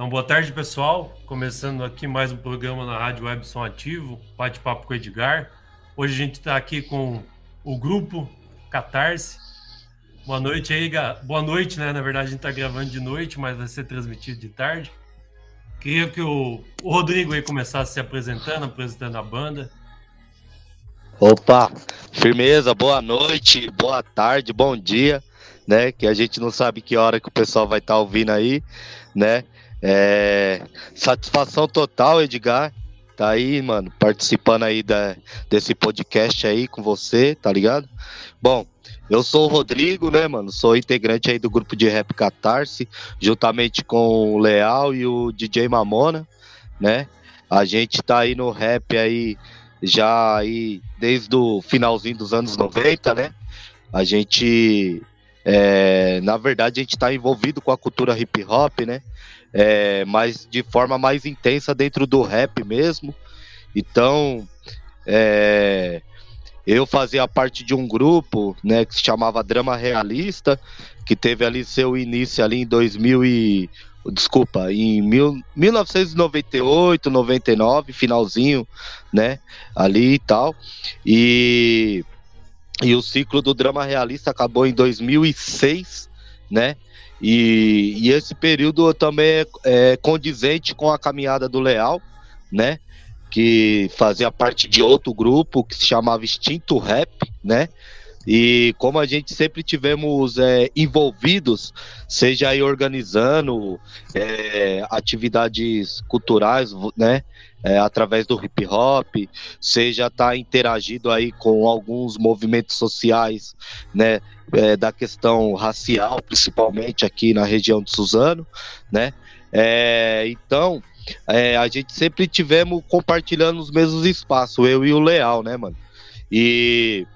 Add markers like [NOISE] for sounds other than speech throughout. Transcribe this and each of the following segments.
Então, boa tarde, pessoal. Começando aqui mais um programa na Rádio Web Som Ativo, bate-papo com o Edgar. Hoje a gente está aqui com o grupo Catarse. Boa noite aí, boa noite, né? Na verdade, a gente está gravando de noite, mas vai ser transmitido de tarde. Queria que o, o Rodrigo aí começasse se apresentando, apresentando a banda. Opa, firmeza, boa noite, boa tarde, bom dia, né? Que a gente não sabe que hora que o pessoal vai estar tá ouvindo aí, né? É, satisfação total, Edgar. Tá aí, mano, participando aí da, desse podcast aí com você, tá ligado? Bom, eu sou o Rodrigo, né, mano? Sou integrante aí do grupo de rap Catarse, juntamente com o Leal e o DJ Mamona, né? A gente tá aí no rap aí já aí desde o finalzinho dos anos 90, né? A gente, é, na verdade, a gente tá envolvido com a cultura hip hop, né? É, mas de forma mais intensa dentro do rap mesmo. Então, é, eu fazia parte de um grupo, né, que se chamava Drama Realista, que teve ali seu início ali em 2000 e desculpa, em mil, 1998, 99, finalzinho, né, ali e tal. E e o ciclo do drama realista acabou em 2006, né? E, e esse período também é, é condizente com a caminhada do Leal, né? Que fazia parte de outro grupo que se chamava Instinto Rap, né? E como a gente sempre tivemos é, envolvidos, seja aí organizando é, atividades culturais, né? É, através do hip hop, seja tá interagido aí com alguns movimentos sociais, né? é, da questão racial, principalmente aqui na região de Suzano, né? É, então, é, a gente sempre tivemos compartilhando os mesmos espaços, eu e o Leal, né, mano? E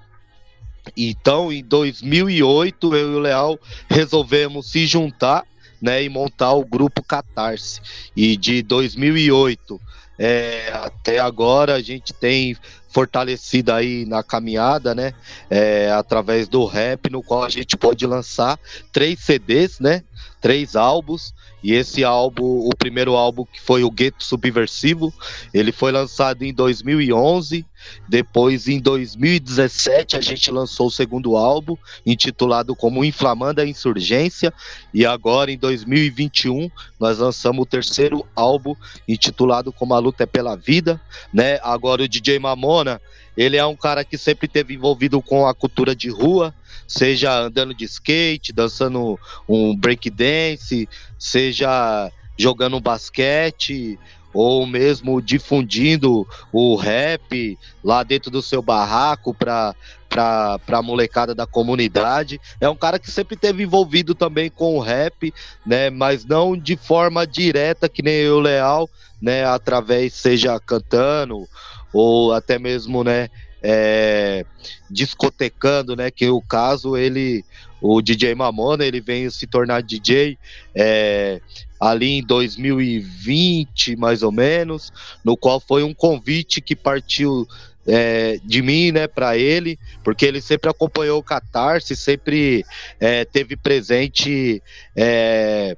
então, em 2008, eu e o Leal resolvemos se juntar, né, e montar o grupo Catarse. E de 2008 é, até agora a gente tem fortalecido aí na caminhada, né? É, através do rap, no qual a gente pode lançar três CDs, né? Três álbuns. E esse álbum, o primeiro álbum que foi o Gueto Subversivo, ele foi lançado em 2011. Depois, em 2017, a gente lançou o segundo álbum, intitulado como Inflamando a Insurgência. E agora, em 2021, nós lançamos o terceiro álbum, intitulado como A Luta é pela Vida. Né? Agora, o DJ Mamona, ele é um cara que sempre teve envolvido com a cultura de rua, seja andando de skate, dançando um breakdance, seja jogando basquete, ou mesmo difundindo o rap lá dentro do seu barraco para para a molecada da comunidade. É um cara que sempre teve envolvido também com o rap, né, mas não de forma direta que nem eu Leal, né, através seja cantando ou até mesmo, né, é, discotecando, né? Que o caso ele, o DJ Mamona, ele veio se tornar DJ é, ali em 2020, mais ou menos, no qual foi um convite que partiu é, de mim, né, para ele, porque ele sempre acompanhou o Catarse, sempre é, teve presente. É,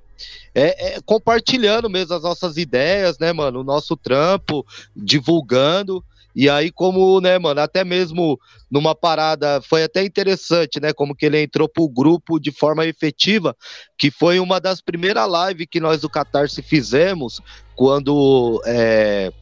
é, é, compartilhando mesmo as nossas ideias, né, mano? O nosso trampo, divulgando. E aí, como, né, mano, até mesmo numa parada, foi até interessante, né, como que ele entrou pro grupo de forma efetiva, que foi uma das primeiras lives que nós do Catarse fizemos, quando é,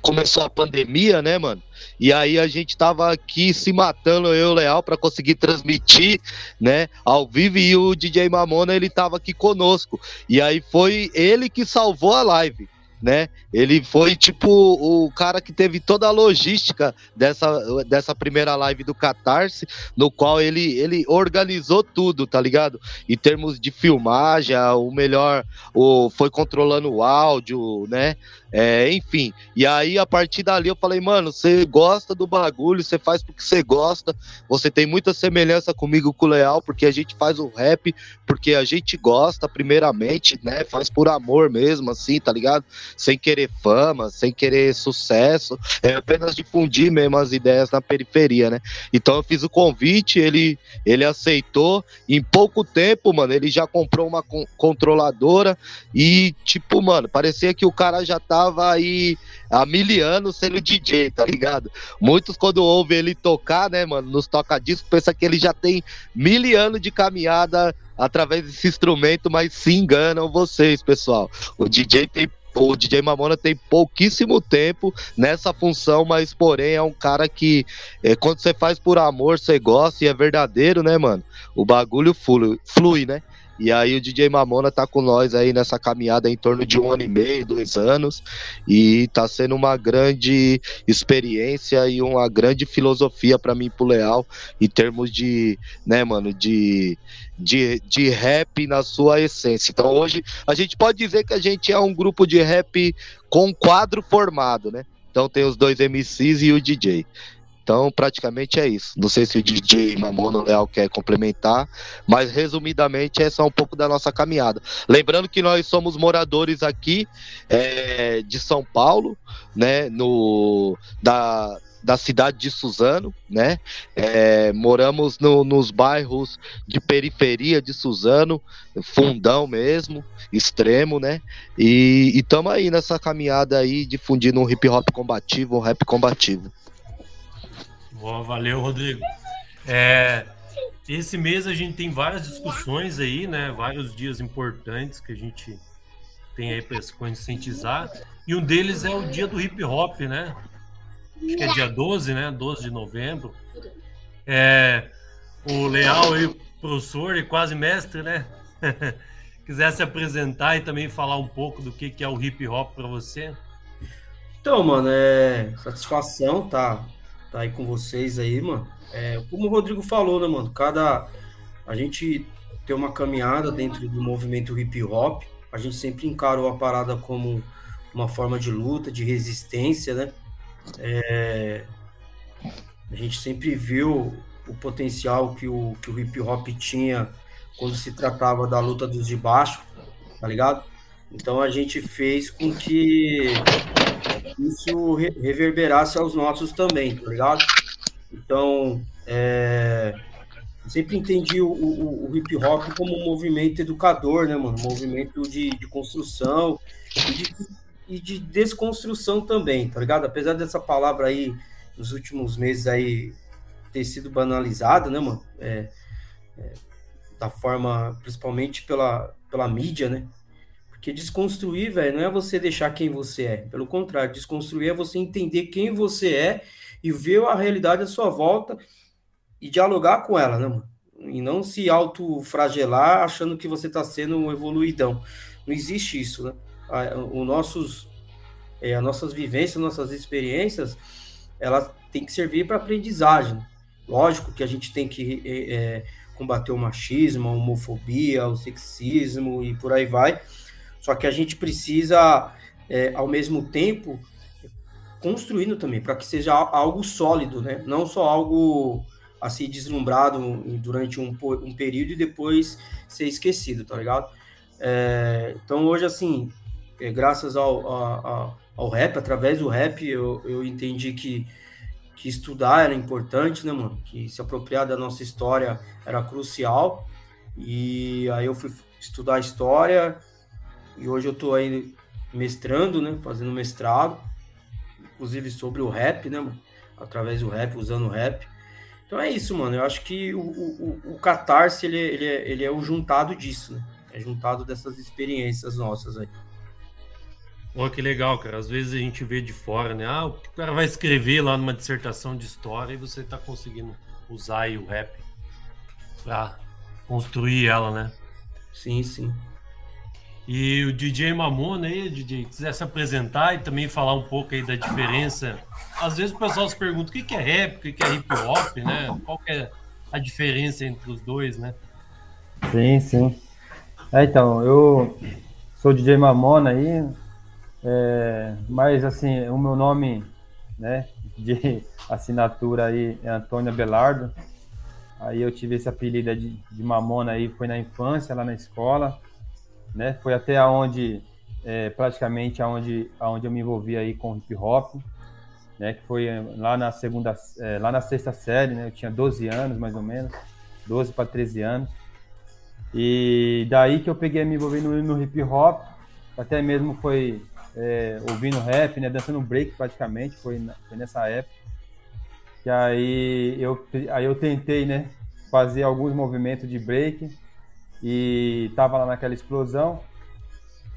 começou a pandemia, né, mano? E aí a gente tava aqui se matando, eu e o Leal, para conseguir transmitir, né, ao vivo, e o DJ Mamona, ele tava aqui conosco. E aí foi ele que salvou a live né? Ele foi tipo o cara que teve toda a logística dessa, dessa primeira live do Catarse, no qual ele, ele organizou tudo, tá ligado? Em termos de filmagem, o melhor, o, foi controlando o áudio, né? É, enfim, e aí a partir dali eu falei, mano, você gosta do bagulho, você faz porque você gosta, você tem muita semelhança comigo com o Leal, porque a gente faz o rap porque a gente gosta, primeiramente, né? Faz por amor mesmo, assim, tá ligado? Sem querer fama, sem querer sucesso, é apenas difundir mesmo as ideias na periferia, né? Então eu fiz o convite, ele, ele aceitou, em pouco tempo, mano, ele já comprou uma con controladora e, tipo, mano, parecia que o cara já tava aí há mil anos sendo DJ, tá ligado? Muitos, quando ouvem ele tocar, né, mano, nos toca-discos, pensa que ele já tem mil anos de caminhada através desse instrumento, mas se enganam vocês, pessoal. O DJ tem o DJ Mamona tem pouquíssimo tempo nessa função, mas porém é um cara que é, quando você faz por amor, você gosta e é verdadeiro, né, mano? O bagulho flui, flui né? E aí o DJ Mamona tá com nós aí nessa caminhada em torno de um ano e meio, dois anos, e tá sendo uma grande experiência e uma grande filosofia para mim pro Leal, em termos de, né, mano, de, de, de rap na sua essência. Então hoje a gente pode dizer que a gente é um grupo de rap com quadro formado, né? Então tem os dois MCs e o DJ. Então, praticamente é isso. Não sei se o DJ Mamono Leal quer complementar, mas resumidamente essa é um pouco da nossa caminhada. Lembrando que nós somos moradores aqui é, de São Paulo, né? No, da, da cidade de Suzano, né? É, moramos no, nos bairros de periferia de Suzano, fundão mesmo, extremo, né? E estamos aí nessa caminhada aí, difundindo um hip hop combativo, um rap combativo. Boa, valeu, Rodrigo. É, esse mês a gente tem várias discussões aí, né? Vários dias importantes que a gente tem aí para se conscientizar. E um deles é o dia do hip hop, né? Acho que é dia 12, né? 12 de novembro. É, o Leal aí, professor e quase mestre, né? [LAUGHS] Quiser se apresentar e também falar um pouco do que, que é o hip hop para você. Então, mano, é satisfação, tá? Tá aí com vocês aí, mano. É, como o Rodrigo falou, né, mano? Cada. A gente tem uma caminhada dentro do movimento hip hop. A gente sempre encarou a parada como uma forma de luta, de resistência, né? É, a gente sempre viu o potencial que o, que o hip hop tinha quando se tratava da luta dos de baixo, tá ligado? Então a gente fez com que isso reverberasse aos nossos também, tá ligado? Então, é, sempre entendi o, o, o, hip hop como um movimento educador, né, mano? Um movimento de, de construção e de, e de, desconstrução também, tá ligado? Apesar dessa palavra aí, nos últimos meses aí, ter sido banalizada, né, mano? É, é, da forma, principalmente pela, pela mídia, né? Porque desconstruir, velho, não é você deixar quem você é. Pelo contrário, desconstruir é você entender quem você é e ver a realidade à sua volta e dialogar com ela, né, mano? E não se autofragelar achando que você está sendo um evoluidão. Não existe isso, né? O nossos, é, as nossas vivências, nossas experiências, elas têm que servir para aprendizagem. Lógico que a gente tem que é, é, combater o machismo, a homofobia, o sexismo e por aí vai, só que a gente precisa, é, ao mesmo tempo, construindo também, para que seja algo sólido, né? Não só algo assim deslumbrado durante um, um período e depois ser esquecido, tá ligado? É, então hoje, assim, é, graças ao, ao, ao, rap, através do rap, eu, eu entendi que, que estudar era importante, né, mano? Que se apropriar da nossa história era crucial. E aí eu fui estudar história, e hoje eu estou aí mestrando, né? Fazendo mestrado, inclusive sobre o rap, né? Através do rap, usando o rap. Então é isso, mano. Eu acho que o, o, o Catarse, ele, ele, é, ele é o juntado disso, né? É juntado dessas experiências nossas aí. Pô, que legal, cara. Às vezes a gente vê de fora, né? Ah, o cara vai escrever lá numa dissertação de história e você tá conseguindo usar aí o rap pra construir ela, né? Sim, sim. E o DJ Mamona aí, DJ, quiser se apresentar e também falar um pouco aí da diferença. Às vezes o pessoal se pergunta o que é rap, o que é hip hop, né? Qual é a diferença entre os dois, né? Sim, sim. É, então, eu sou DJ Mamona aí, é, mas assim, o meu nome, né, de assinatura aí é Antônio Belardo. Aí eu tive esse apelido de, de Mamona aí, foi na infância, lá na escola né? Foi até onde é, praticamente aonde, aonde eu me envolvi aí com hip hop, né? Que foi lá na segunda, é, lá na sexta série, né? Eu tinha 12 anos, mais ou menos, 12 para 13 anos. E daí que eu peguei me envolver no, no hip hop, até mesmo foi é, ouvindo rap, né? Dançando break praticamente, foi, foi nessa época. E aí eu, aí eu tentei, né? Fazer alguns movimentos de break e tava lá naquela explosão.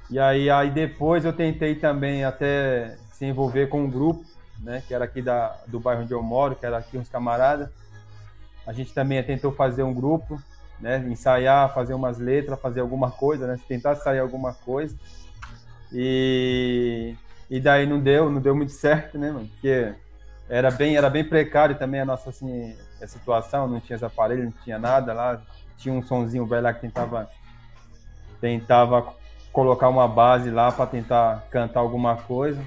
E aí, aí depois eu tentei também até se envolver com um grupo, né, que era aqui da, do bairro onde eu moro, que era aqui uns camaradas. A gente também tentou fazer um grupo, né, ensaiar, fazer umas letras, fazer alguma coisa, né, tentar sair alguma coisa. E, e daí não deu, não deu muito certo, né, mano? Porque era bem, era bem precário também a nossa assim, a situação, não tinha aparelhos, não tinha nada lá, tinha um sonzinho velho lá que tentava tentava colocar uma base lá para tentar cantar alguma coisa.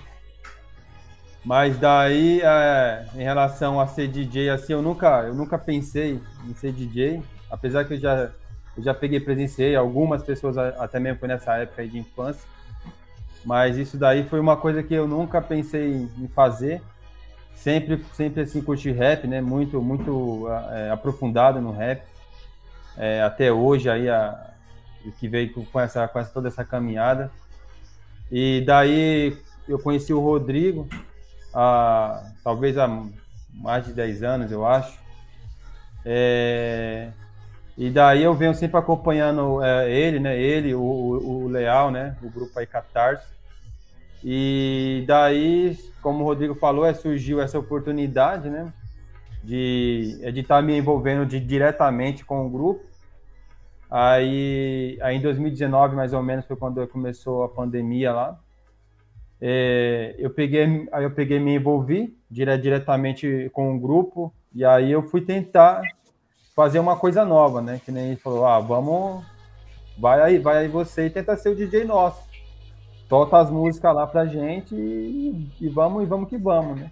Mas daí, é, em relação a ser DJ, assim, eu nunca, eu nunca pensei em ser DJ, apesar que eu já, eu já peguei, presenciei, algumas pessoas até mesmo foi nessa época de infância, mas isso daí foi uma coisa que eu nunca pensei em fazer, sempre, sempre assim, curti rap, né, muito, muito é, aprofundado no rap, é, até hoje aí, a, que veio com essa, com essa, toda essa caminhada. E daí eu conheci o Rodrigo, há, talvez há mais de 10 anos, eu acho. É, e daí eu venho sempre acompanhando é, ele, né? Ele, o, o, Leal, né? O grupo aí Catarse. E daí, como o Rodrigo falou, é, surgiu essa oportunidade, né? De estar tá me envolvendo de, diretamente com o grupo. Aí, aí em 2019, mais ou menos, foi quando começou a pandemia lá. É, eu peguei, aí eu peguei me envolvi dire, diretamente com o grupo e aí eu fui tentar fazer uma coisa nova, né? Que nem ele falou, ah, vamos, vai aí, vai aí você e tenta ser o DJ nosso. Solta as músicas lá pra gente e, e vamos e vamos que vamos, né?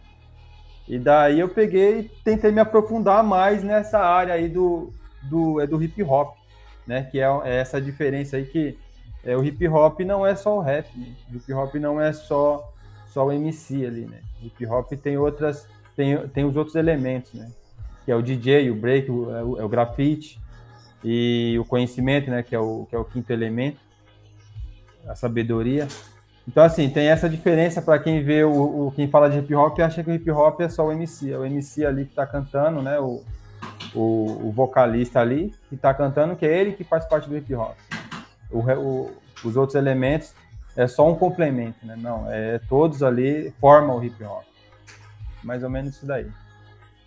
E daí eu peguei e tentei me aprofundar mais nessa área aí do, do, é do hip hop né? Que é, é essa diferença aí que é, o hip hop não é só o rap, né? o hip hop não é só só o MC ali, né? O hip hop tem outras tem, tem os outros elementos, né? Que é o DJ, o break, o, é o, é o grafite e o conhecimento, né? Que é o que é o quinto elemento, a sabedoria. Então, assim, tem essa diferença para quem vê o, o, quem fala de hip hop acha que o hip hop é só o MC, é o MC ali que está cantando, né? O, o, o vocalista ali que está cantando, que é ele que faz parte do hip hop. O, o, os outros elementos é só um complemento, né? Não, é todos ali formam o hip hop. Mais ou menos isso daí.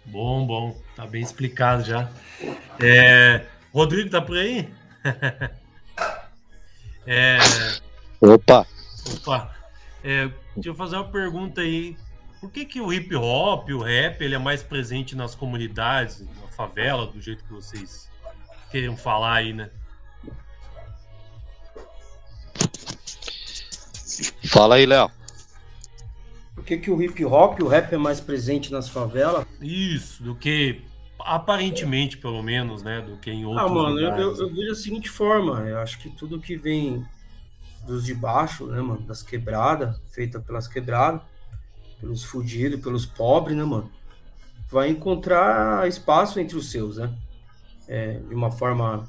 Bom, bom, tá bem explicado já. É, Rodrigo, tá por aí? [LAUGHS] é, opa! Opa! É, deixa eu fazer uma pergunta aí. Por que, que o hip hop, o rap, ele é mais presente nas comunidades, favela, do jeito que vocês queiram falar aí, né? Fala aí, Léo. Por que, que o hip hop, o rap é mais presente nas favelas? Isso, do que aparentemente, pelo menos, né, do que em ah, outros Ah, mano, lugares, eu, eu, eu, vejo da seguinte forma, eu acho que tudo que vem dos de baixo, né, mano, das quebradas, feita pelas quebradas, pelos fudidos, pelos pobres, né, mano, vai encontrar espaço entre os seus, né? É, de uma forma,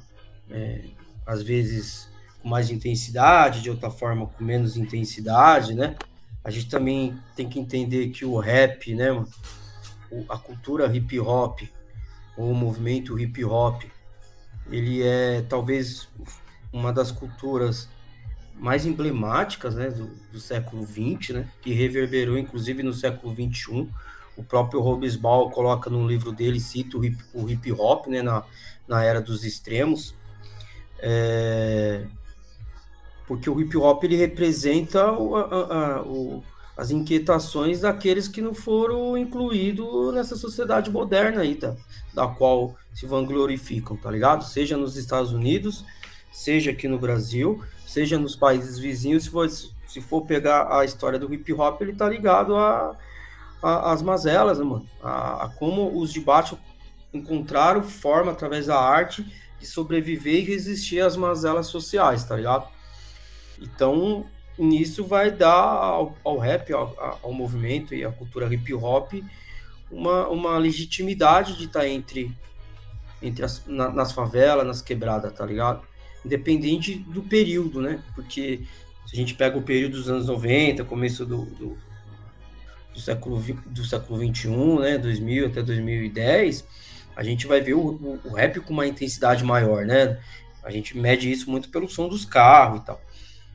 é, às vezes, com mais intensidade, de outra forma, com menos intensidade, né? A gente também tem que entender que o rap, né, mano? a cultura hip hop, ou o movimento hip hop, ele é talvez uma das culturas mais emblemáticas né, do, do século XX, né, que reverberou inclusive no século XXI, o próprio Robesbal coloca no livro dele, cita o hip, o hip hop, né, na, na era dos extremos, é, porque o hip hop ele representa o, a, a, o, as inquietações daqueles que não foram incluídos nessa sociedade moderna aí, tá? da qual se vanglorificam, tá ligado? Seja nos Estados Unidos, seja aqui no Brasil, seja nos países vizinhos, se for, se for pegar a história do hip hop, ele tá ligado a a, as mazelas, né, mano? A, a, como os de baixo encontraram forma, através da arte, de sobreviver e resistir às mazelas sociais, tá ligado? Então, nisso vai dar ao, ao rap, ao, ao, movimento e à cultura hip hop uma, uma legitimidade de estar tá entre, entre as, na, nas favelas, nas quebradas, tá ligado? Independente do período, né? Porque se a gente pega o período dos anos 90, começo do, do, do século, do século 21, né? 2000 até 2010, a gente vai ver o, o, o rap com uma intensidade maior, né? A gente mede isso muito pelo som dos carros e tal.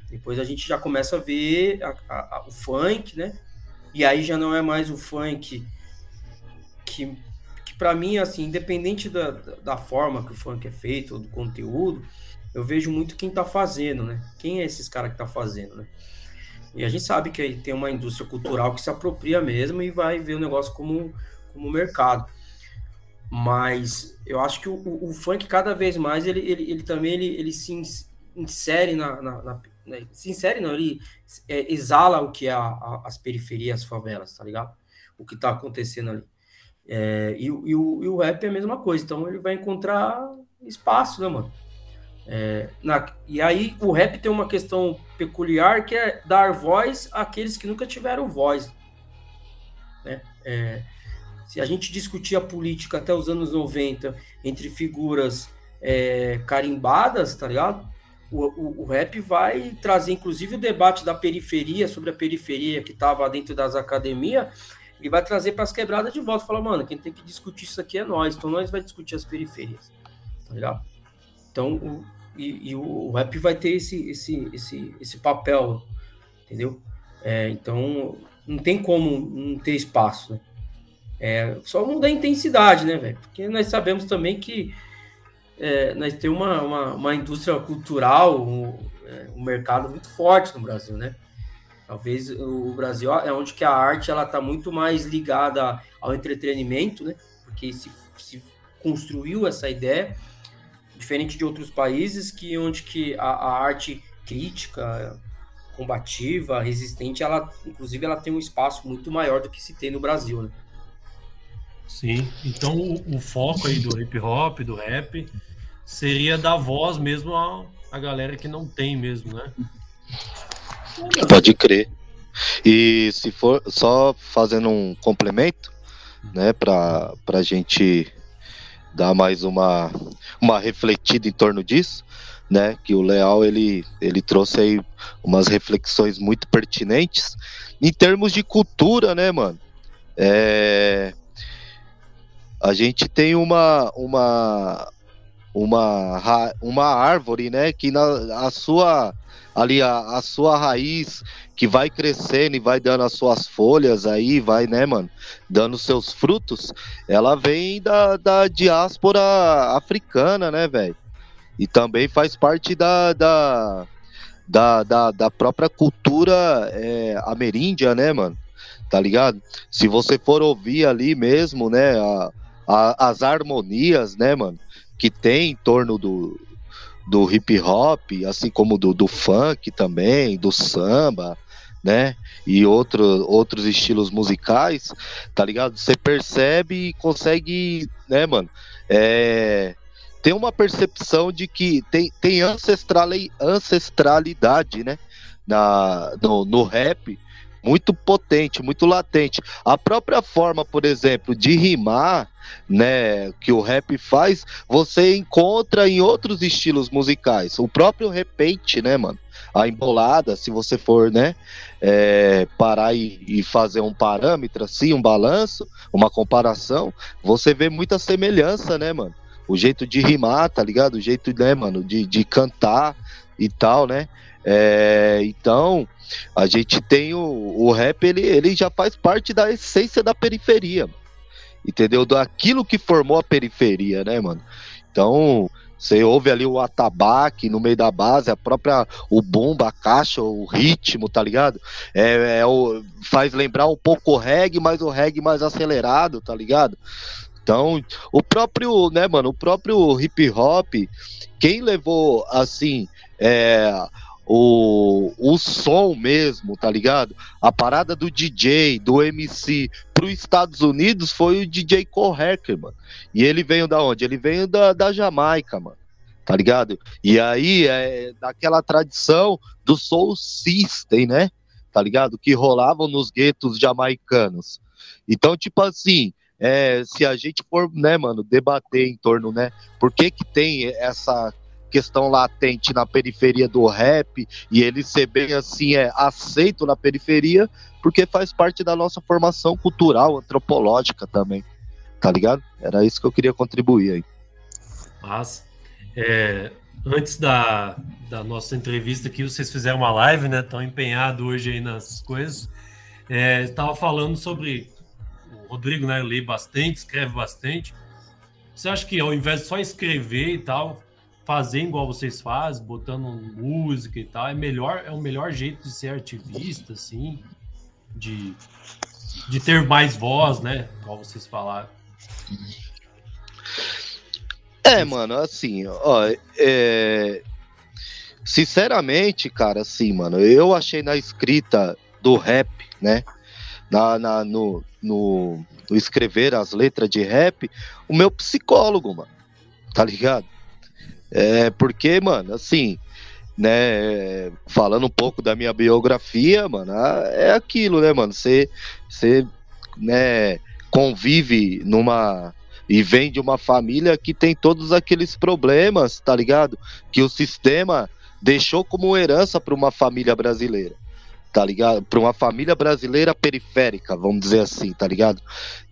Depois a gente já começa a ver a, a, a, o funk, né? E aí já não é mais o funk que, que para mim, assim, independente da, da forma que o funk é feito, ou do conteúdo, eu vejo muito quem tá fazendo, né? Quem é esses caras que tá fazendo, né? E a gente sabe que tem uma indústria cultural que se apropria mesmo e vai ver o negócio como, como mercado. Mas eu acho que o, o, o funk cada vez mais ele, ele, ele também ele, ele se insere na, na, na né? se insere não, ele é, exala o que é a, a, as periferias, as favelas, tá ligado? O que tá acontecendo ali. É, e, e, o, e o rap é a mesma coisa, então ele vai encontrar espaço, né, mano? É, na, e aí o rap tem uma questão peculiar que é dar voz àqueles que nunca tiveram voz. Né? É, se a gente discutir a política até os anos 90 entre figuras é, carimbadas, tá ligado? O, o, o, rap vai trazer, inclusive, o debate da periferia, sobre a periferia que estava dentro das academias, ele vai trazer para as quebradas de volta. Falar, mano, quem tem que discutir isso aqui é nós, então nós vai discutir as periferias, tá ligado? Então, o, e, e o, rap vai ter esse, esse, esse, esse papel, entendeu? É, então, não tem como não ter espaço, né? É, só muda a intensidade, né, velho? Porque nós sabemos também que é, nós temos uma, uma, uma, indústria cultural, um, é, um, mercado muito forte no Brasil, né? Talvez o Brasil é onde que a arte ela está muito mais ligada ao entretenimento, né? Porque se, se construiu essa ideia, diferente de outros países, que onde que a, a arte crítica, combativa, resistente, ela, inclusive, ela tem um espaço muito maior do que se tem no Brasil, né? Sim, então o, o foco aí do hip hop, do rap, seria dar voz mesmo a, a galera que não tem mesmo, né? Pode crer. E se for só fazendo um complemento, né, para a gente dar mais uma, uma refletida em torno disso, né, que o Leal ele, ele trouxe aí umas reflexões muito pertinentes em termos de cultura, né, mano? É, a gente tem uma, uma, uma, uma árvore, né, que na a sua ali a, a sua raiz que vai crescendo e vai dando as suas folhas aí, vai, né, mano, dando seus frutos, ela vem da, da diáspora africana, né, velho? E também faz parte da, da, da, da, da própria cultura é, ameríndia, né, mano? Tá ligado? Se você for ouvir ali mesmo, né, a, a, as harmonias, né, mano? Que tem em torno do, do hip hop, assim como do, do funk também, do samba, né? E outro, outros estilos musicais, tá ligado? Você percebe e consegue, né, mano? É, tem uma percepção de que tem, tem ancestralidade, né? Na, no, no rap, muito potente, muito latente. A própria forma, por exemplo, de rimar, né, que o rap faz, você encontra em outros estilos musicais. O próprio repente, né, mano? A embolada, se você for, né, é, parar e, e, fazer um parâmetro, assim, um balanço, uma comparação, você vê muita semelhança, né, mano? O jeito de rimar, tá ligado? O jeito, né, mano, de, de cantar e tal, né? É, então, a gente tem o, o rap, ele, ele já faz parte da essência da periferia, entendeu? Daquilo que formou a periferia, né, mano? Então, você ouve ali o atabaque no meio da base, a própria o bomba, a caixa, o ritmo, tá ligado? É, é o, faz lembrar um pouco o reggae, mas o reggae mais acelerado, tá ligado? Então, o próprio, né, mano, o próprio hip hop, quem levou assim, é, o, o som mesmo, tá ligado? A parada do DJ, do MC para os Estados Unidos foi o DJ Cole mano. E ele veio da onde? Ele veio da, da Jamaica, mano. Tá ligado? E aí é daquela tradição do Soul System, né? Tá ligado? Que rolavam nos guetos jamaicanos. Então, tipo assim, é, se a gente for, né, mano, debater em torno, né, por que que tem essa questão latente na periferia do rap e ele ser bem assim é aceito na periferia porque faz parte da nossa formação cultural, antropológica também, tá ligado? Era isso que eu queria contribuir aí. Mas, é, antes da, da nossa entrevista aqui, vocês fizeram uma live, né? Estão empenhados hoje aí nas coisas. É, estava falando sobre o Rodrigo, né? Lê bastante, escreve bastante. Você acha que ao invés de só escrever e tal, fazer igual vocês fazem, botando música e tal, é melhor, é o melhor jeito de ser ativista, assim, de, de ter mais voz, né? Igual vocês falaram. É, mano, assim, ó, é... sinceramente, cara, assim, mano, eu achei na escrita do rap, né, na, na no, no, no escrever as letras de rap, o meu psicólogo, mano, tá ligado? É, porque, mano, assim, né, falando um pouco da minha biografia, mano, é aquilo, né, mano, você, você, né, convive numa e vem de uma família que tem todos aqueles problemas, tá ligado? Que o sistema deixou como herança para uma família brasileira, tá ligado? Para uma família brasileira periférica, vamos dizer assim, tá ligado?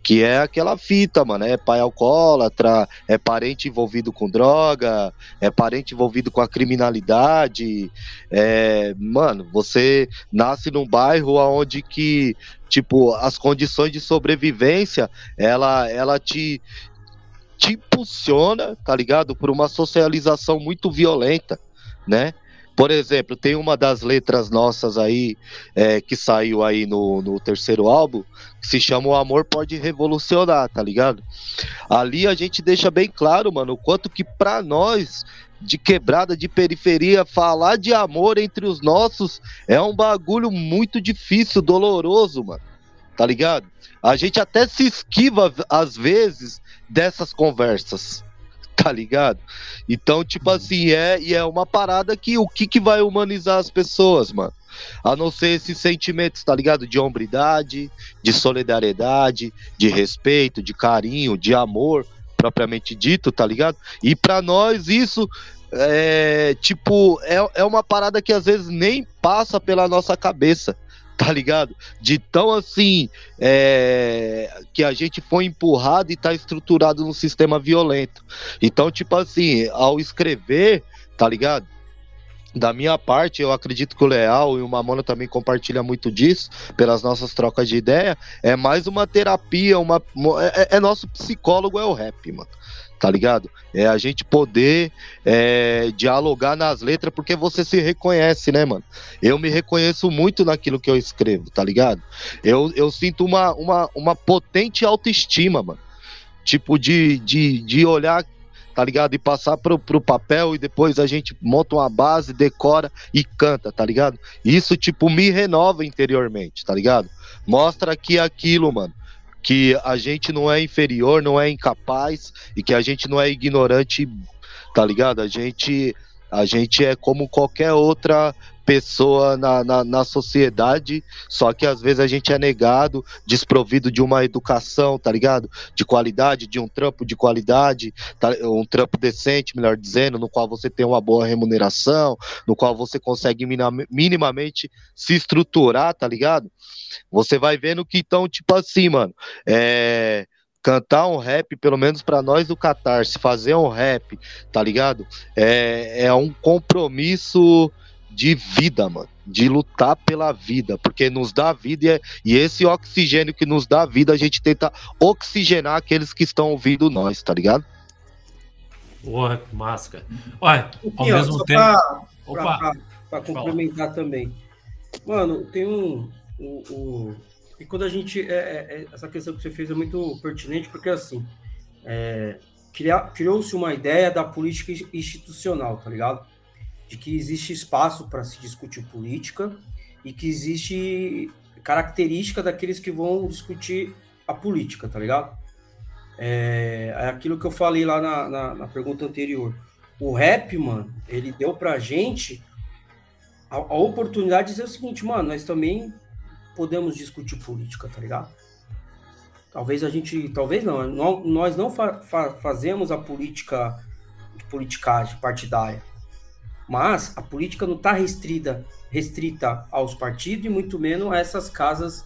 Que é aquela fita, mano, é pai alcoólatra, é parente envolvido com droga, é parente envolvido com a criminalidade, é, mano, você nasce num bairro onde que tipo, as condições de sobrevivência, ela, ela te, te impulsiona, tá ligado? Por uma socialização muito violenta, né? Por exemplo, tem uma das letras nossas aí, é, que saiu aí no, no terceiro álbum, que se chama O Amor Pode Revolucionar, tá ligado? Ali a gente deixa bem claro, mano, o quanto que pra nós, de quebrada, de periferia, falar de amor entre os nossos é um bagulho muito difícil, doloroso, mano, tá ligado? A gente até se esquiva, às vezes, dessas conversas, [LAUGHS] tá ligado? Então, tipo assim, é, e é uma parada que o que, que vai humanizar as pessoas, mano? A não ser esses sentimentos, tá ligado? De hombridade, de solidariedade, de respeito, de carinho, de amor, propriamente dito, tá ligado? E para nós isso é tipo, é, é uma parada que às vezes nem passa pela nossa cabeça tá ligado? De tão assim é, que a gente foi empurrado e tá estruturado num sistema violento. Então, tipo assim, ao escrever, tá ligado? Da minha parte, eu acredito que o Leal e o Mamona também compartilham muito disso, pelas nossas trocas de ideia. É mais uma terapia, uma, é, é nosso psicólogo, é o rap, mano tá ligado? É a gente poder é, dialogar nas letras porque você se reconhece, né, mano? Eu me reconheço muito naquilo que eu escrevo, tá ligado? Eu, eu sinto uma, uma, uma potente autoestima, mano. Tipo, de, de, de olhar, tá ligado? E passar pro, pro papel e depois a gente monta uma base, decora e canta, tá ligado? Isso, tipo, me renova interiormente, tá ligado? Mostra que aquilo, mano que a gente não é inferior, não é incapaz e que a gente não é ignorante, tá ligado? A gente, a gente é como qualquer outra pessoa na, na, na, sociedade, só que às vezes a gente é negado, desprovido de uma educação, tá ligado? De qualidade, de um trampo de qualidade, tá? um trampo decente, melhor dizendo, no qual você tem uma boa remuneração, no qual você consegue minimamente se estruturar, tá ligado? Você vai vendo que então, tipo assim, mano, é cantar um rap, pelo menos para nós do Catarse, fazer um rap, tá ligado? É, é um compromisso de vida, mano. De lutar pela vida, porque nos dá vida e, é, e esse oxigênio que nos dá vida, a gente tenta oxigenar aqueles que estão ouvindo nós, tá ligado? Porra, que máscara. Olha, ao e, mesmo ó, tempo. Pra, Opa! Pra, pra, pra complementar também. Mano, tem um. um, um e quando a gente. É, é, é, essa questão que você fez é muito pertinente, porque assim. É, Criou-se uma ideia da política institucional, tá ligado? De que existe espaço para se discutir política e que existe característica daqueles que vão discutir a política, tá ligado? É, é aquilo que eu falei lá na, na, na pergunta anterior. o rap, mano, ele deu pra gente a, a oportunidade de dizer o seguinte, mano, nós também podemos discutir política, tá ligado? Talvez a gente, talvez não, nós não fa, fa, fazemos a política de politicagem partidária, mas a política não está restrita, restrita aos partidos e muito menos a essas casas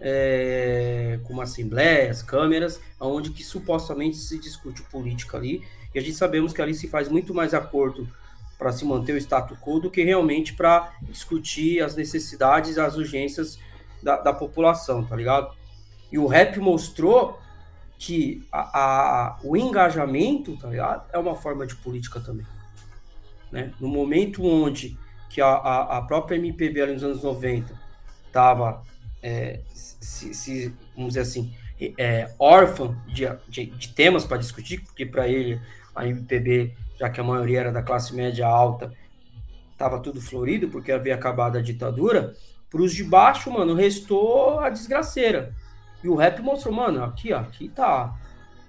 é, como assembleias, câmeras, onde que supostamente se discute política ali, e a gente sabemos que ali se faz muito mais acordo para se manter o status quo do que realmente para discutir as necessidades, as urgências da, da população, tá ligado? E o rap mostrou que a, a, o engajamento, tá ligado? É uma forma de política também. Né? No momento onde que a, a, a própria MPB ali nos anos 90 estava, é, se, se, vamos dizer assim, é, órfã de, de, de temas para discutir, porque para ele a MPB, já que a maioria era da classe média alta, estava tudo florido, porque havia acabado a ditadura, para os de baixo, mano, restou a desgraceira. E o rap mostrou, mano, aqui, ó, aqui tá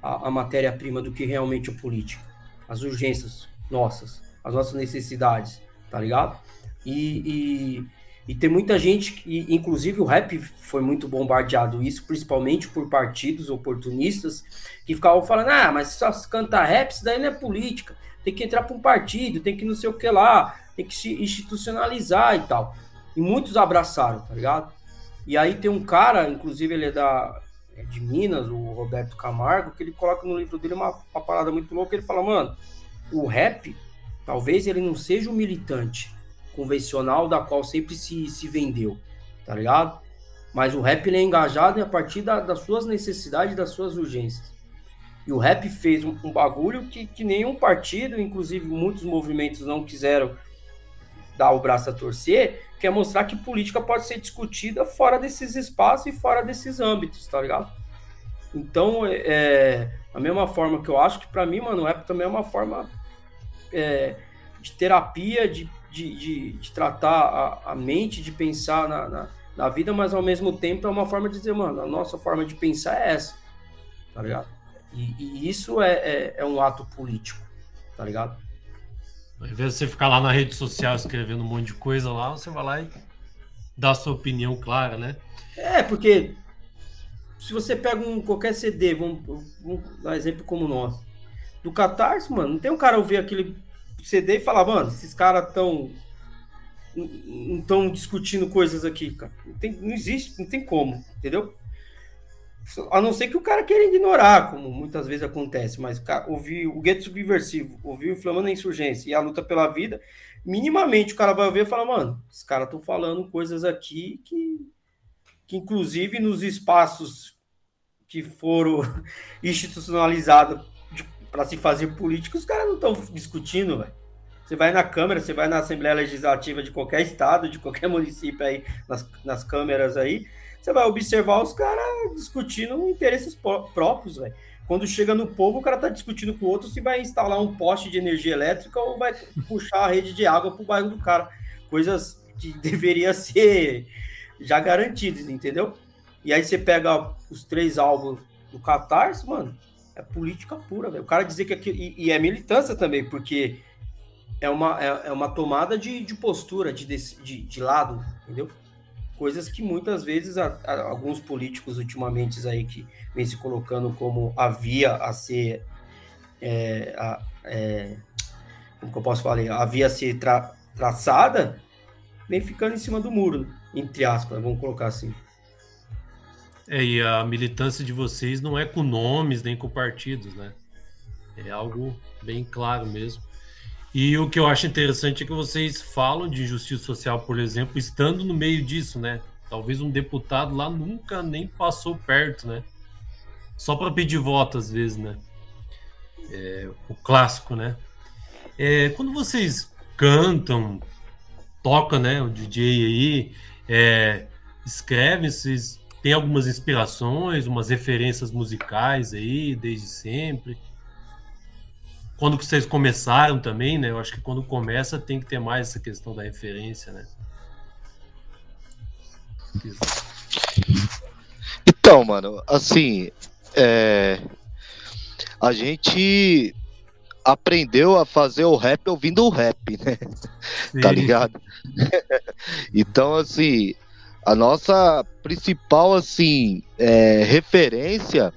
a, a matéria-prima do que realmente é política. As urgências nossas, as nossas necessidades, tá ligado? E, e, e tem muita gente, que, inclusive o rap foi muito bombardeado, isso principalmente por partidos oportunistas que ficavam falando, ah, mas só cantar rap, isso daí não é política, tem que entrar para um partido, tem que não sei o que lá, tem que se institucionalizar e tal. E muitos abraçaram, tá ligado? E aí tem um cara, inclusive ele é da é de Minas, o Roberto Camargo, que ele coloca no livro dele uma, uma parada muito louca. Ele fala, mano, o rap, talvez ele não seja o militante convencional da qual sempre se, se vendeu, tá ligado? Mas o rap ele é engajado a partir da, das suas necessidades, das suas urgências. E o rap fez um, um bagulho que, que nenhum partido, inclusive muitos movimentos não quiseram dar o braço a torcer, que é mostrar que política pode ser discutida fora desses espaços e fora desses âmbitos, tá ligado? Então, é, é a mesma forma que eu acho que para mim, mano, o rap também é uma forma é, de terapia, de, de, de, de tratar a, a, mente, de pensar na, na, na, vida, mas ao mesmo tempo é uma forma de dizer, mano, a nossa forma de pensar é essa, tá ligado? E, e isso é, é, é um ato político, tá ligado? Ao invés de você ficar lá na rede social escrevendo um monte de coisa lá, você vai lá e dá a sua opinião clara, né? É, porque se você pega um, qualquer CD, vamos, vamos dar um exemplo como nós, do Catarse, mano, não tem um cara ouvir aquele CD e falar, mano, esses caras tão estão discutindo coisas aqui, cara. Não, tem, não existe, não tem como, entendeu? A não ser que o cara queira ignorar, como muitas vezes acontece, mas cara, ouvir o gueto subversivo, ouvir o Inflamando a Insurgência e a luta pela vida, minimamente o cara vai ver e falar, mano, os caras estão falando coisas aqui que, que, inclusive, nos espaços que foram [LAUGHS] institucionalizados para se fazer política, os caras não estão discutindo, velho. Você vai na Câmara, você vai na Assembleia Legislativa de qualquer estado, de qualquer [LAUGHS] município aí, nas, nas câmeras aí, você vai observar os caras discutindo interesses próprios, velho. Quando chega no povo, o cara tá discutindo com o outro se vai instalar um poste de energia elétrica ou vai puxar a rede de água pro bairro do cara. Coisas que [LAUGHS] deveria ser já garantidas, entendeu? E aí você pega os três álbuns do Catarse, mano, é política pura, velho. O cara dizer que aquilo. E, e, é militância também, porque é uma, é, é uma tomada de, de postura, de, de, de lado, entendeu? coisas que muitas vezes a, a, alguns políticos ultimamente aí que vem se colocando como a via a ser é, a, é, como que eu posso falar, a via a ser tra, traçada, vem ficando em cima do muro, entre aspas, vamos colocar assim. É, e a militância de vocês não é com nomes nem com partidos, né? É algo bem claro mesmo. E o que eu acho interessante é que vocês falam de justiça social, por exemplo, estando no meio disso, né? Talvez um deputado lá nunca nem passou perto, né? Só para pedir voto, às vezes, né? É, o clássico, né? É, quando vocês cantam, tocam, né? O DJ aí, é, escrevem, vocês têm algumas inspirações, umas referências musicais aí, desde sempre quando vocês começaram também, né? Eu acho que quando começa tem que ter mais essa questão da referência, né? Então, mano, assim, é... a gente aprendeu a fazer o rap ouvindo o rap, né? [LAUGHS] Tá ligado? [LAUGHS] então, assim, a nossa principal, assim, é, referência,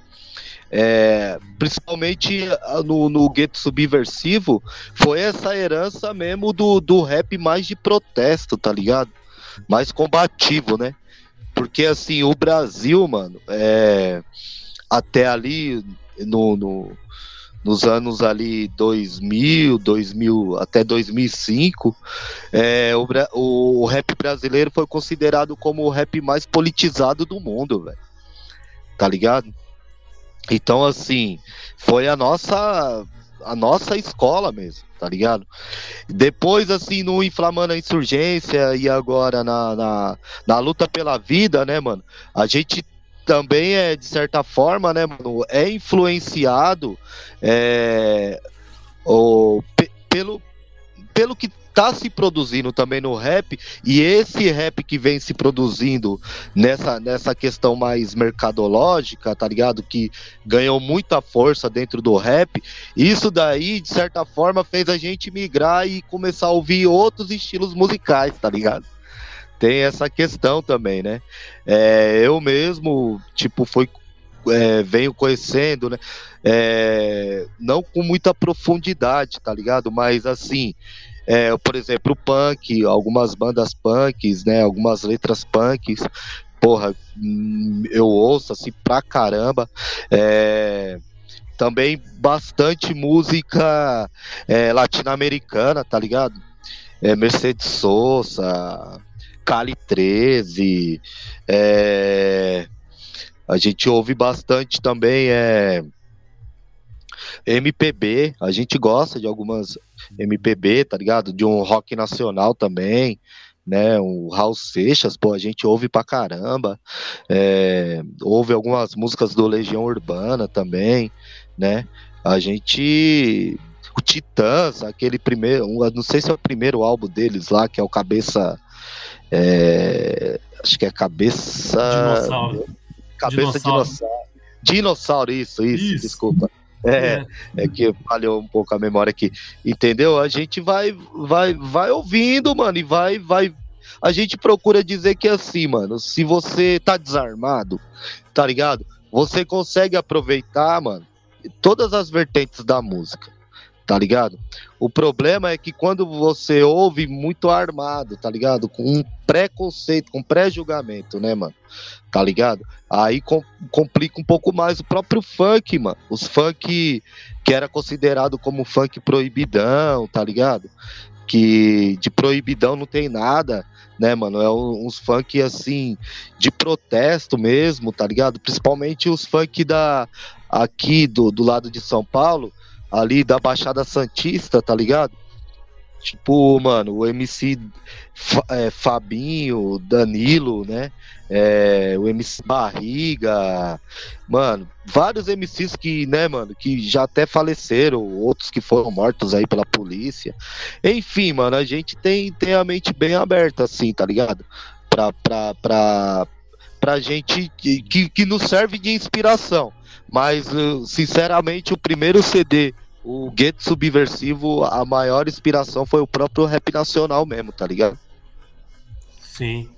é, principalmente no, no gueto subversivo, foi essa herança mesmo do, do rap mais de protesto, tá ligado? Mais combativo, né? Porque, assim, o Brasil, mano, é, até ali no, no nos anos ali 2000, 2000 até 2005, é, o, o, rap brasileiro foi considerado como o rap mais politizado do mundo, velho. Tá ligado? Então, assim, foi a nossa a nossa escola mesmo, tá ligado? Depois, assim, no Inflamando a Insurgência e agora na, na, na luta pela vida, né, mano? A gente também é, de certa forma, né, mano, é influenciado é, o, pelo, pelo que tá se produzindo também no rap e esse rap que vem se produzindo nessa, nessa questão mais mercadológica, tá ligado? Que ganhou muita força dentro do rap. Isso daí, de certa forma, fez a gente migrar e começar a ouvir outros estilos musicais, tá ligado? Tem essa questão também, né? É, eu mesmo, tipo, foi, é, venho conhecendo, né? É, não com muita profundidade, tá ligado? Mas assim, é, por exemplo, o punk, algumas bandas punks, né? Algumas letras punks, porra, hum, eu ouço assim pra caramba. É, também bastante música é, latino-americana, tá ligado? É, Mercedes Sosa, Cali 13, é, a gente ouve bastante também é, MPB, a gente gosta de algumas MPB, tá ligado? De um rock nacional também, né? O Raul Seixas, pô, a gente ouve pra caramba. É, ouve algumas músicas do Legião Urbana também, né? A gente. O Titãs, aquele primeiro, não sei se é o primeiro álbum deles lá, que é o Cabeça é, acho que é cabeça. Dinossauro. Cabeça dinossauro. dinossauro. Dinossauro, isso, isso, isso. desculpa. É, é, é. que falhou um pouco a memória aqui. Entendeu? A gente vai, vai, vai ouvindo, mano, e vai, vai. A gente procura dizer que é assim, mano. Se você tá desarmado, tá ligado? Você consegue aproveitar, mano, todas as vertentes da música tá ligado? O problema é que quando você ouve muito armado, tá ligado? Com um preconceito, com pré-julgamento, né, mano? Tá ligado? Aí com, complica um pouco mais o próprio funk, mano. Os funk que era considerado como funk proibidão, tá ligado? Que de proibidão não tem nada, né, mano? É uns funk assim de protesto mesmo, tá ligado? Principalmente os funk da aqui do, do lado de São Paulo, ali da Baixada Santista, tá ligado? Tipo, mano, o MC é, Fabinho, Danilo, né? É, o MC Barriga, mano, vários MCs que, né, mano, que já até faleceram, outros que foram mortos aí pela polícia. Enfim, mano, a gente tem, tem a mente bem aberta, assim, tá ligado? Pra, pra, pra, pra gente que, que nos serve de inspiração. Mas, sinceramente, o primeiro CD, o Gueto Subversivo, a maior inspiração foi o próprio rap nacional mesmo, tá ligado? Sim.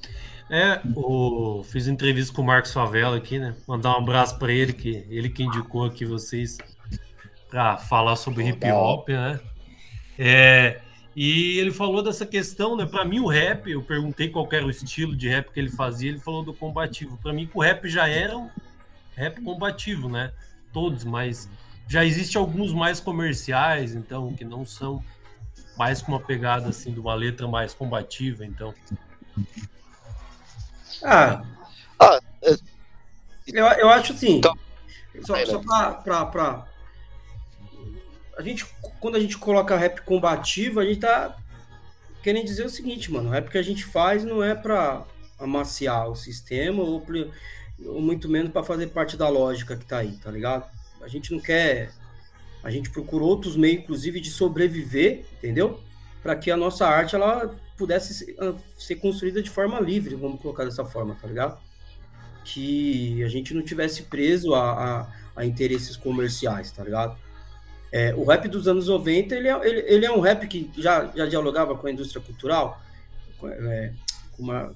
É, o... fiz entrevista com o Marcos Favela aqui, né? Mandar um abraço para ele, que ele que indicou aqui vocês para falar sobre hip hop, né? É, e ele falou dessa questão, né? Para mim, o rap, eu perguntei qual era o estilo de rap que ele fazia, ele falou do combativo. Para mim, o rap já era rap combativo, né? Todos, mas já existe alguns mais comerciais, então, que não são mais com uma pegada assim de uma letra mais combativa, então. Ah, ah é... eu, eu acho assim. Então... Só, só pra, pra, A gente, quando a gente coloca rap combativo, a gente tá querendo dizer o seguinte, mano. O rap que a gente faz não é pra amaciar o sistema ou ou muito menos para fazer parte da lógica que tá aí, tá ligado? A gente não quer. A gente procura outros meios, inclusive, de sobreviver, entendeu? Para que a nossa arte ela pudesse ser, ah, ser construída de forma livre, vamos colocar dessa forma, tá ligado? Que a gente não tivesse preso a, a, a interesses comerciais, tá ligado? É, o rap dos anos 90, ele é, ele, ele é um rap que já, já dialogava com a indústria cultural. É, uma,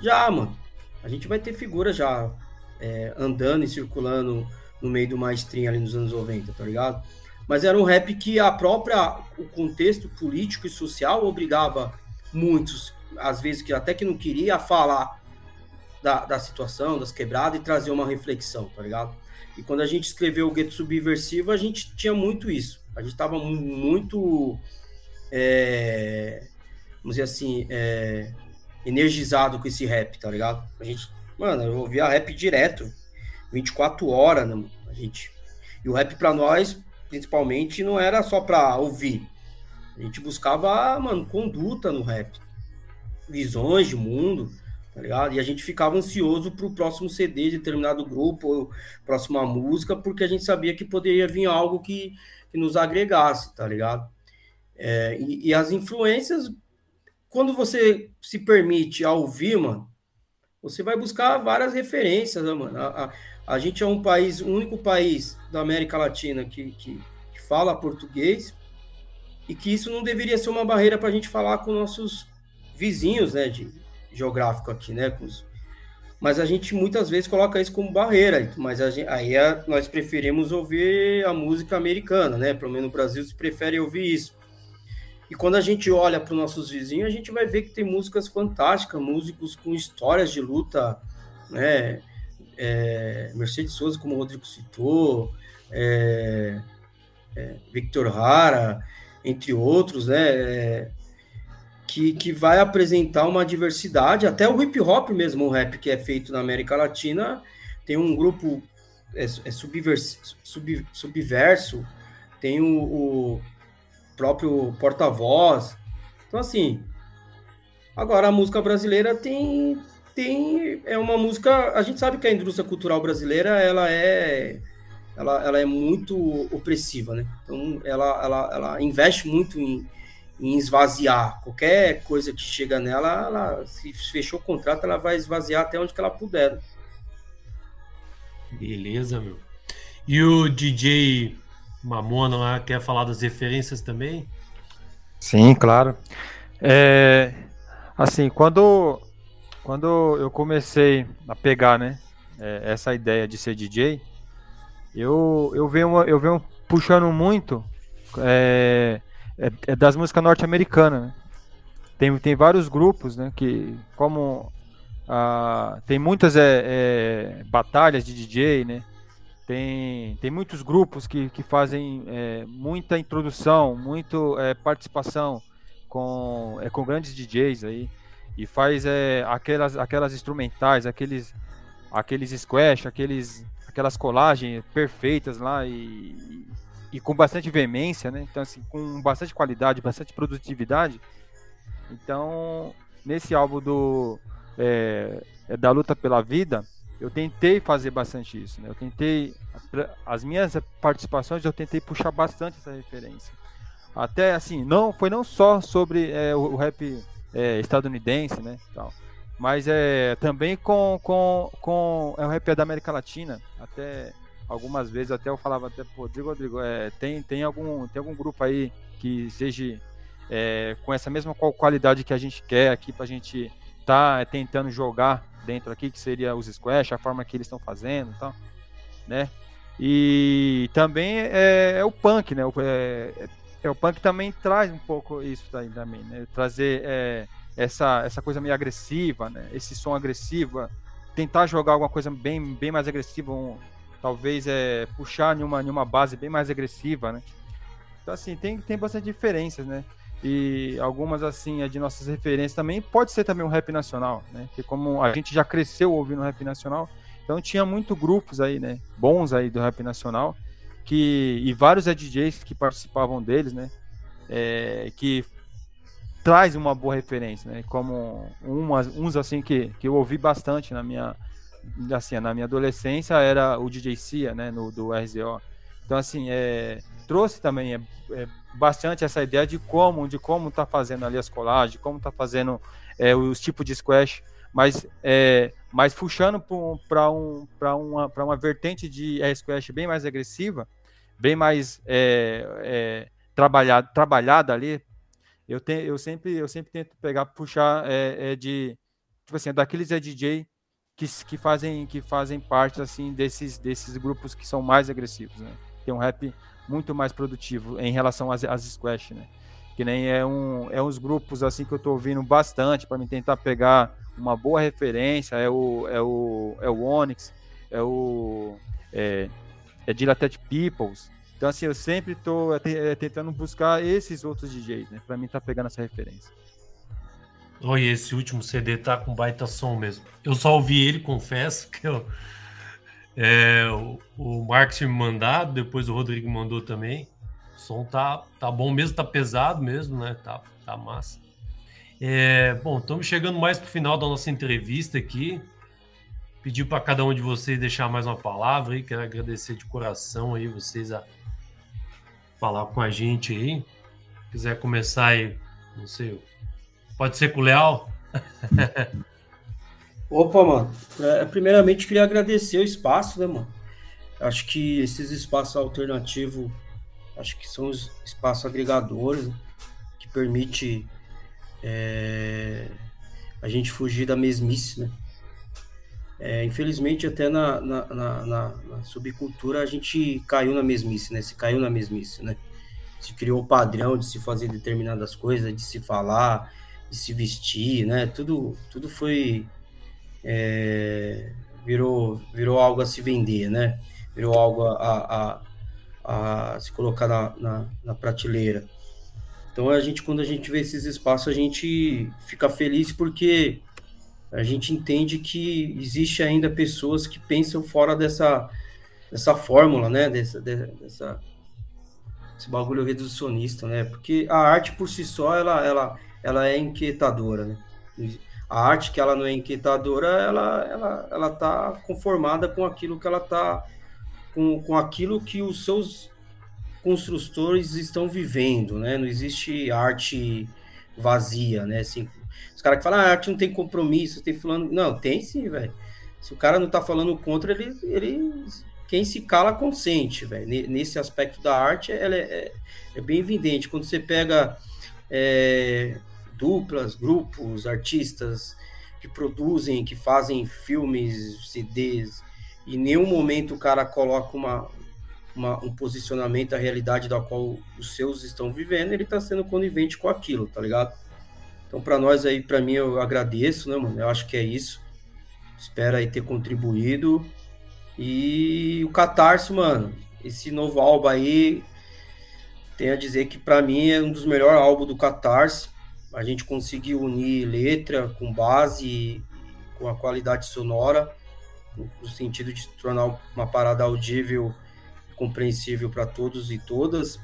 já, mano. A gente vai ter figuras já é, andando e circulando no meio do mainstream ali nos anos 90, tá ligado? Mas era um rap que a própria, o contexto político e social obrigava muitos, às vezes que até que não queria, a falar da, da situação, das quebradas e trazer uma reflexão, tá ligado? E quando a gente escreveu o Gueto Subversivo, a gente tinha muito isso. A gente estava muito, é, vamos dizer assim, é, energizado com esse rap, tá ligado? A gente, mano, eu ouvia rap direto, 24 horas, né? A gente. E o rap para nós, principalmente, não era só para ouvir. A gente buscava, mano, conduta no rap, visões de mundo tá ligado? E a gente ficava ansioso pro próximo CD de determinado grupo, próxima música, porque a gente sabia que poderia vir algo que, que nos agregasse, tá ligado? É, e, e, as influências, quando você se permite a ouvir, mano, você vai buscar várias referências, né, mano? A, a, a, gente é um país, o único país da América Latina que, que, que fala português e que isso não deveria ser uma barreira para a gente falar com nossos vizinhos, né, de, geográfico aqui, né? Mas a gente muitas vezes coloca isso como barreira, mas gente, aí a, nós preferimos ouvir a música americana, né? Pelo menos no Brasil se prefere ouvir isso. E quando a gente olha para os nossos vizinhos, a gente vai ver que tem músicas fantásticas, músicos com histórias de luta, né? É, Mercedes Souza, como o Rodrigo citou, é, é, Victor Hara, entre outros, né? É, que, que vai apresentar uma diversidade, até o hip hop mesmo, o rap que é feito na América Latina, tem um grupo é, é subverso, sub, subverso, tem o, o próprio porta-voz. Então, assim, agora a música brasileira tem, tem. É uma música. A gente sabe que a indústria cultural brasileira ela é. Ela, ela é muito opressiva, né? Então, ela, ela, ela investe muito em, em esvaziar. Qualquer coisa que chega nela, ela, se fechou o contrato, ela vai esvaziar até onde que ela puder. Beleza, meu. E o DJ Mamona lá quer falar das referências também? Sim, claro. É, assim, quando, quando eu comecei a pegar, né, é, essa ideia de ser DJ, eu, eu venho, eu venho puxando muito é, é, é das músicas norte-americanas, né? Tem, tem vários grupos, né? Que como ah, tem muitas é, é, batalhas de DJ, né? Tem, tem muitos grupos que, que fazem é, muita introdução, muito é, participação com, é, com grandes DJs aí e faz é, aquelas, aquelas instrumentais, aqueles, aqueles squash, aqueles, aquelas colagens perfeitas lá e, e com bastante veemência, né? Então, assim, com bastante qualidade, bastante produtividade. Então, nesse álbum do é, é, da luta pela vida, eu tentei fazer bastante isso, né? Eu tentei as minhas participações, eu tentei puxar bastante essa referência. Até assim, não foi não só sobre é, o, rap é, estadunidense, né? Tal, mas é também com com com é o rap da América Latina, até algumas vezes até eu falava até Rodrigo, Rodrigo, é, tem, tem, algum, tem algum grupo aí que seja é, com essa mesma qualidade que a gente quer aqui para a gente tá é, tentando jogar dentro aqui, que seria os squash, a forma que eles estão fazendo e né? E também é, é o punk, né? O, é, é, o punk também traz um pouco isso daí também, né? Trazer é, essa, essa coisa meio agressiva, né? Esse som agressivo, tentar jogar alguma coisa bem, bem mais agressiva, um, talvez é puxar em em uma base bem mais agressiva, né? Então, assim, tem, tem bastante diferenças, né? E algumas, assim, é de nossas referências também, pode ser também um rap nacional, né? Porque como a gente já cresceu ouvindo rap nacional, então tinha muito grupos aí, né? Bons aí do rap nacional, que, e vários DJs que participavam deles, né? É, que traz uma boa referência, né? Como umas, uns, assim, que, que eu ouvi bastante na minha assim, na minha adolescência era o DJ Cia, né, no, do RZO. Então, assim, é, trouxe também é, é, bastante essa ideia de como, de como tá fazendo ali as colagens, como tá fazendo é, os tipos de squash, mas, é, mas puxando para um, uma, uma vertente de squash bem mais agressiva, bem mais é, é, trabalhada, trabalhada ali, eu, te, eu, sempre, eu sempre tento pegar, puxar é, é de, tipo assim, daqueles é DJ que, que, fazem, que fazem parte, assim, desses, desses grupos que são mais agressivos, né? Tem um rap muito mais produtivo em relação às, às squash, né? Que nem é, um, é uns grupos, assim, que eu tô ouvindo bastante para me tentar pegar uma boa referência, é o, é o, é o Onyx, é o... É, é Dilated Peoples, então, assim, eu sempre estou é, tentando buscar esses outros DJs, né? Pra mim tá pegando essa referência. Olha, esse último CD tá com baita som mesmo. Eu só ouvi ele, confesso, [LAUGHS] que eu, é, o, o Marcos me mandado, depois o Rodrigo mandou também. O som tá, tá bom mesmo, tá pesado mesmo, né? Tá, tá massa. É, bom, estamos chegando mais pro final da nossa entrevista aqui. Pedir para cada um de vocês deixar mais uma palavra aí. Quero agradecer de coração aí vocês a falar com a gente aí. Quiser começar aí, não sei, pode ser com o Leal? [LAUGHS] Opa, mano. É, primeiramente, queria agradecer o espaço, né, mano? Acho que esses espaços alternativos, acho que são os espaços agregadores, né? que permite é, a gente fugir da mesmice, né? É, infelizmente, até na, na, na, na, subcultura a gente caiu na mesmice, né? Se caiu na mesmice, né? Se criou o padrão de se fazer determinadas coisas, de se falar, de se vestir, né? Tudo, tudo foi. É, virou, virou algo a se vender, né? Virou algo a, a, a se colocar na, na, na prateleira. Então, a gente, quando a gente vê esses espaços, a gente fica feliz porque a gente entende que existe ainda pessoas que pensam fora dessa, dessa fórmula, né? Dessa, dessa, esse bagulho reducionista, né? Porque a arte por si só, ela, ela, ela é inquietadora, né? A arte que ela não é inquietadora, ela, ela, ela tá conformada com aquilo que ela tá, com, com aquilo que os seus construtores estão vivendo, né? Não existe arte vazia, né? Assim, os caras que falam, ah, a arte não tem compromisso, tem falando. Não, tem sim, velho. Se o cara não tá falando contra, ele. ele quem se cala consente, velho. Nesse aspecto da arte, ela é, é, é bem evidente. Quando você pega é, duplas, grupos, artistas que produzem, que fazem filmes, CDs, e em nenhum momento o cara coloca uma, uma, um posicionamento, a realidade da qual os seus estão vivendo, ele tá sendo conivente com aquilo, tá ligado? Então, para nós aí, para mim, eu agradeço, né, mano? Eu acho que é isso. Espero aí ter contribuído. E o Catarse, mano, esse novo álbum aí, tenho a dizer que para mim é um dos melhores álbuns do Catarse. A gente conseguiu unir letra com base, com a qualidade sonora, no sentido de tornar uma parada audível compreensível para todos e todas.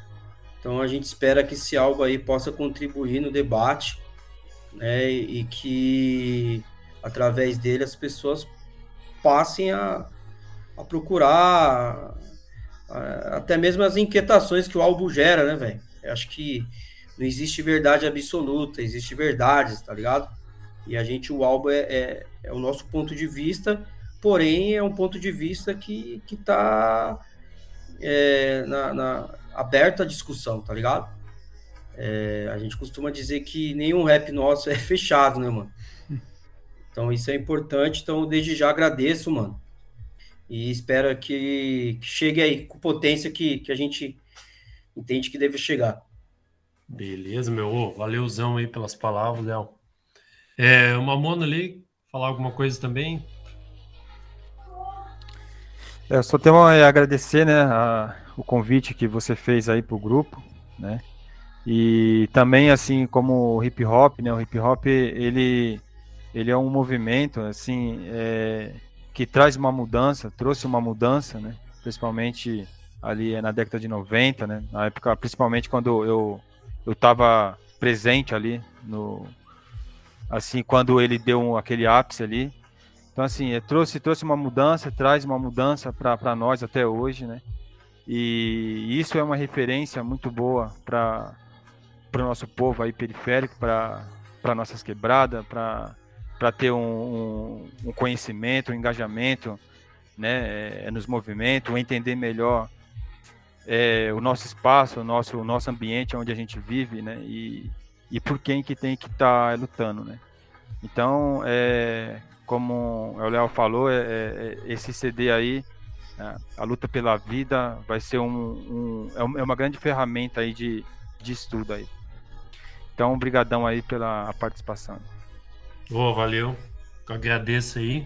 Então a gente espera que esse álbum aí possa contribuir no debate né, e que através dele as pessoas passem a, a procurar a, até mesmo as inquietações que o álbum gera, né, velho? Acho que não existe verdade absoluta, existe verdades, tá ligado? E a gente, o álbum é, é, é o nosso ponto de vista, porém é um ponto de vista que, que tá é, na, na, aberto à discussão, tá ligado? É, a gente costuma dizer que nenhum rap nosso é [LAUGHS] fechado, né, mano? Então isso é importante. Então, desde já agradeço, mano. E espero que, que chegue aí com potência que, que a gente entende que deve chegar. Beleza, meu. Valeuzão aí pelas palavras, Léo. É, o Mamona ali, falar alguma coisa também? É, só tenho a agradecer, né, a, o convite que você fez aí pro grupo, né? E também assim como o hip hop, né? O hip hop ele ele é um movimento assim é, que traz uma mudança, trouxe uma mudança, né? Principalmente ali na década de 90, né? Na época, principalmente quando eu eu estava presente ali no assim quando ele deu um, aquele ápice ali. Então assim, é, trouxe trouxe uma mudança, traz uma mudança para nós até hoje, né? E isso é uma referência muito boa para para o nosso povo aí periférico, para nossas quebradas, para ter um, um, um, conhecimento, um engajamento né, é, nos movimentos, entender melhor é, o nosso espaço, o nosso, o nosso ambiente onde a gente vive, né? E, e por quem que tem que estar tá lutando, né? Então, é, como o Léo falou, é, é, é esse CD aí, né, a luta pela vida, vai ser um, é um, é uma grande ferramenta aí de, de estudo aí. Então, obrigadão aí pela participação. Boa, valeu. Eu agradeço aí.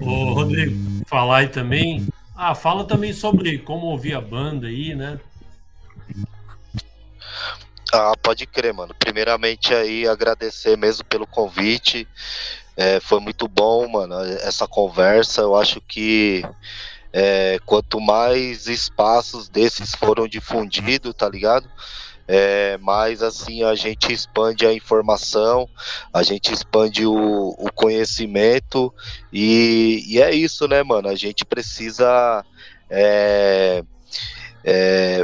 Ô, Rodrigo, falar aí também. Ah, fala também sobre como ouvir a banda aí, né? Ah, pode crer, mano. Primeiramente aí agradecer mesmo pelo convite. É, foi muito bom, mano, essa conversa. Eu acho que é, quanto mais espaços desses foram difundidos, tá ligado? É, mais assim a gente expande a informação, a gente expande o, o conhecimento e, e, é isso, né, mano? A gente precisa é, é,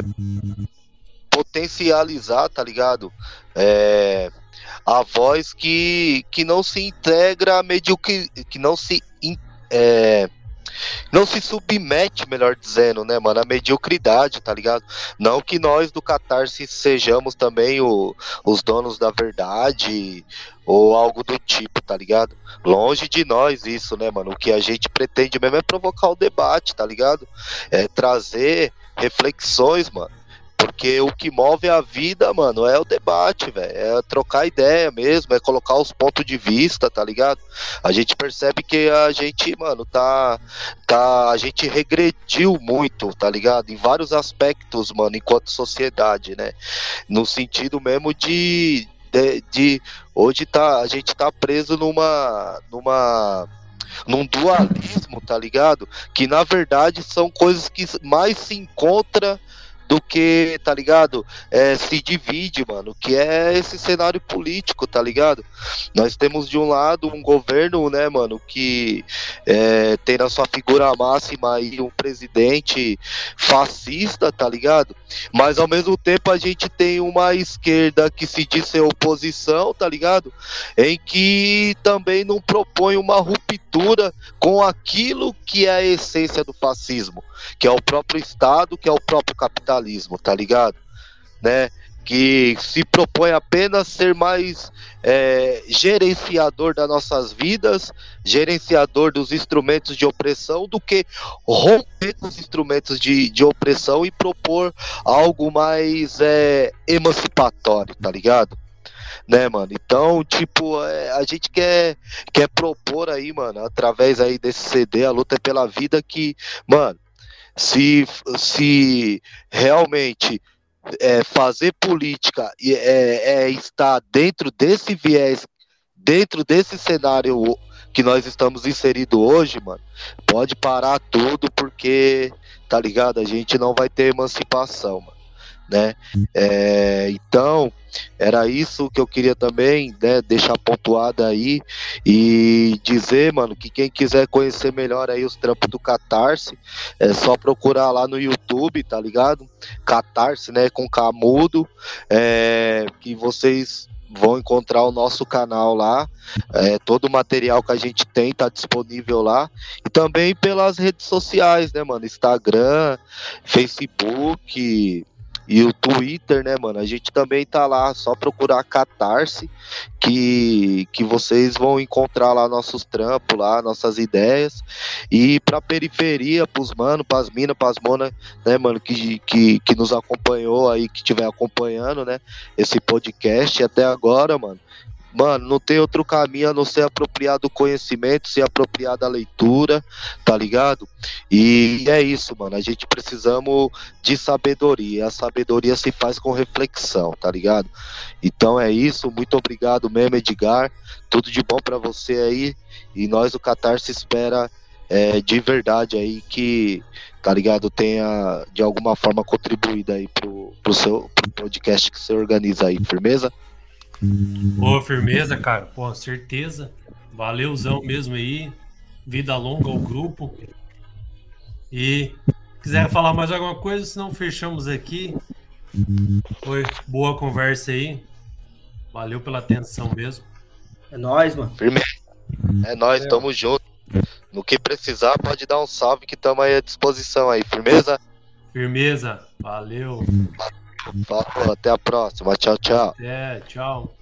potencializar, tá ligado? É, a voz que, que não se integra a medíocre, que não se é, não se submete, melhor dizendo, né, mano, à mediocridade, tá ligado? Não que nós do Catarse sejamos também o, os donos da verdade ou algo do tipo, tá ligado? Longe de nós isso, né, mano? O que a gente pretende mesmo é provocar o debate, tá ligado? É trazer reflexões, mano porque o que move a vida, mano, é o debate, velho. É trocar ideia mesmo, é colocar os pontos de vista, tá ligado? A gente percebe que a gente, mano, tá. tá a gente regrediu muito, tá ligado? Em vários aspectos, mano, enquanto sociedade, né? No sentido mesmo de. de, de hoje tá, a gente tá preso numa. numa num dualismo, tá ligado? Que na verdade são coisas que mais se encontra do que, tá ligado? É, se divide, mano, que é esse cenário político, tá ligado? Nós temos de um lado um governo, né, mano, que é, tem na sua figura máxima aí um presidente fascista, tá ligado? Mas ao mesmo tempo a gente tem uma esquerda que se diz ser oposição, tá ligado? Em que também não propõe uma ruptura com aquilo que é a essência do fascismo, que é o próprio Estado, que é o próprio capitalismo, tá ligado? Né? Que se propõe apenas ser mais é, gerenciador das nossas vidas, gerenciador dos instrumentos de opressão, do que romper os instrumentos de, de opressão e propor algo mais é, emancipatório, tá ligado? né, mano? Então, tipo, é, a gente quer, quer propor aí, mano, através aí desse CD, a luta é pela vida, que, mano, se, se realmente é, fazer política é, é estar dentro desse viés, dentro desse cenário que nós estamos inseridos hoje, mano, pode parar tudo porque, tá ligado? A gente não vai ter emancipação, mano né? É, então, era isso que eu queria também, né, deixar pontuado aí e dizer, mano, que quem quiser conhecer melhor aí os trampos do Catarse, é só procurar lá no YouTube, tá ligado? Catarse, né, com Camudo, é, que vocês vão encontrar o nosso canal lá. É, todo o material que a gente tem tá disponível lá. E também pelas redes sociais, né, mano? Instagram, Facebook, e o Twitter, né, mano? A gente também tá lá, só procurar Catarse, que, que vocês vão encontrar lá nossos trampos, lá, nossas ideias. E pra periferia, pros mano, pras minas, pras monas, né, mano, que, que, que nos acompanhou aí, que estiver acompanhando, né, esse podcast até agora, mano mano, não tem outro caminho a não ser apropriar do conhecimento, se apropriar da leitura, tá ligado? E é isso, mano. A gente precisamos de sabedoria. A sabedoria se faz com reflexão, tá ligado? Então é isso. Muito obrigado mesmo, Edgar. Tudo de bom para você aí. E nós, o Qatar, se espera é, de verdade aí que, tá ligado, tenha de alguma forma contribuído aí pro, pro seu pro podcast que você organiza aí, firmeza? Pô, firmeza, cara. Pô, certeza. Valeuzão mesmo aí. Vida longa ao grupo. E quiser falar mais alguma coisa, senão fechamos aqui. Foi boa conversa aí. Valeu pela atenção mesmo. É nóis, mano. Firmeza. É nóis, tamo junto. No que precisar, pode dar um salve que estamos aí à disposição aí, firmeza? Firmeza. Valeu. Falou, até a próxima. Tchau, tchau. Até, tchau.